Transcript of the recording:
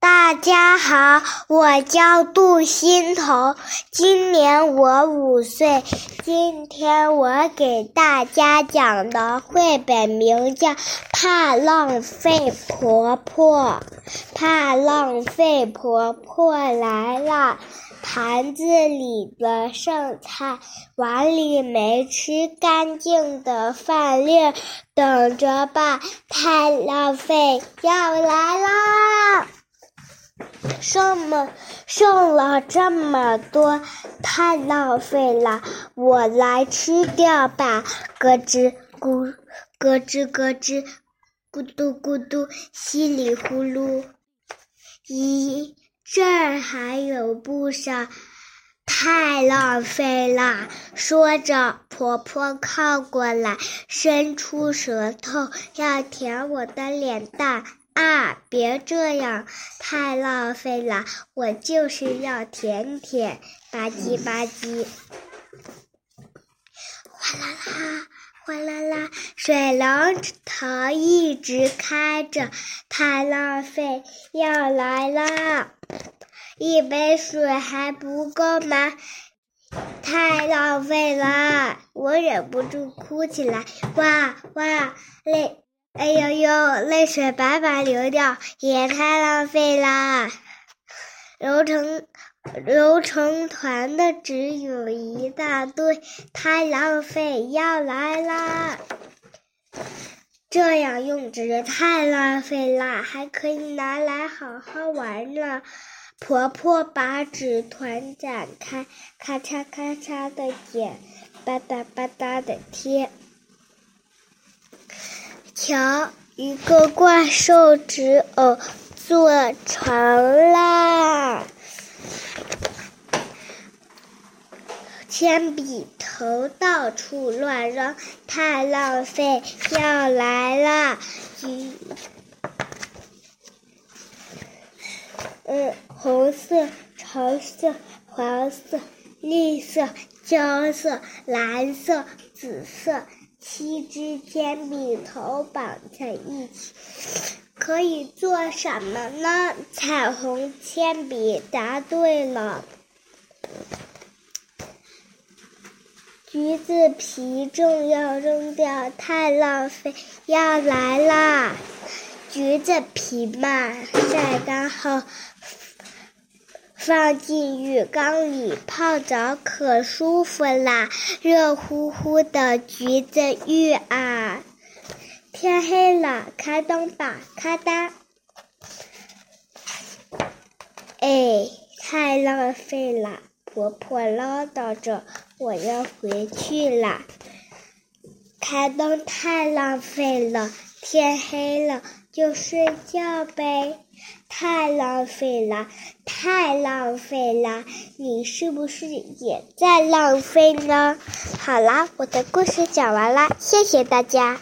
大家好，我叫杜欣彤，今年我五岁。今天我给大家讲的绘本名叫《怕浪费婆婆》。怕浪费婆婆来了，盘子里的剩菜，碗里没吃干净的饭粒，等着吧！太浪费要来啦！剩么剩了这么多，太浪费了，我来吃掉吧！咯吱咕，咯吱咯吱，咕嘟咕嘟，稀里呼噜。咦，这儿还有不少，太浪费啦！说着，婆婆靠过来，伸出舌头要舔我的脸蛋。啊！别这样，太浪费了！我就是要舔舔，吧唧吧唧。哗啦啦，哗啦啦，水龙头一直开着，太浪费，要来啦！一杯水还不够吗？太浪费了，我忍不住哭起来。哇哇，累！哎呦呦，泪水白白流掉，也太浪费啦！揉成揉成团的只有一大堆，太浪费，要来啦！这样用纸太浪费啦，还可以拿来好好玩呢。婆婆把纸团展开，咔嚓咔嚓的剪，吧嗒吧嗒的贴。瞧，一个怪兽纸偶做成啦！铅笔头到处乱扔，太浪费，要来啦！橘，嗯，红色、橙色、黄色、绿色、棕色、蓝色、紫色。七支铅笔头绑在一起，可以做什么呢？彩虹铅笔答对了。橘子皮正要扔掉，太浪费，要来啦！橘子皮嘛，晒干后。放进浴缸里泡澡可舒服啦，热乎乎的橘子浴啊！天黑了，开灯吧，咔哒！哎，太浪费了，婆婆唠叨着，我要回去了。开灯太浪费了，天黑了就睡觉呗。太浪费了，太浪费了！你是不是也在浪费呢？好啦，我的故事讲完了，谢谢大家。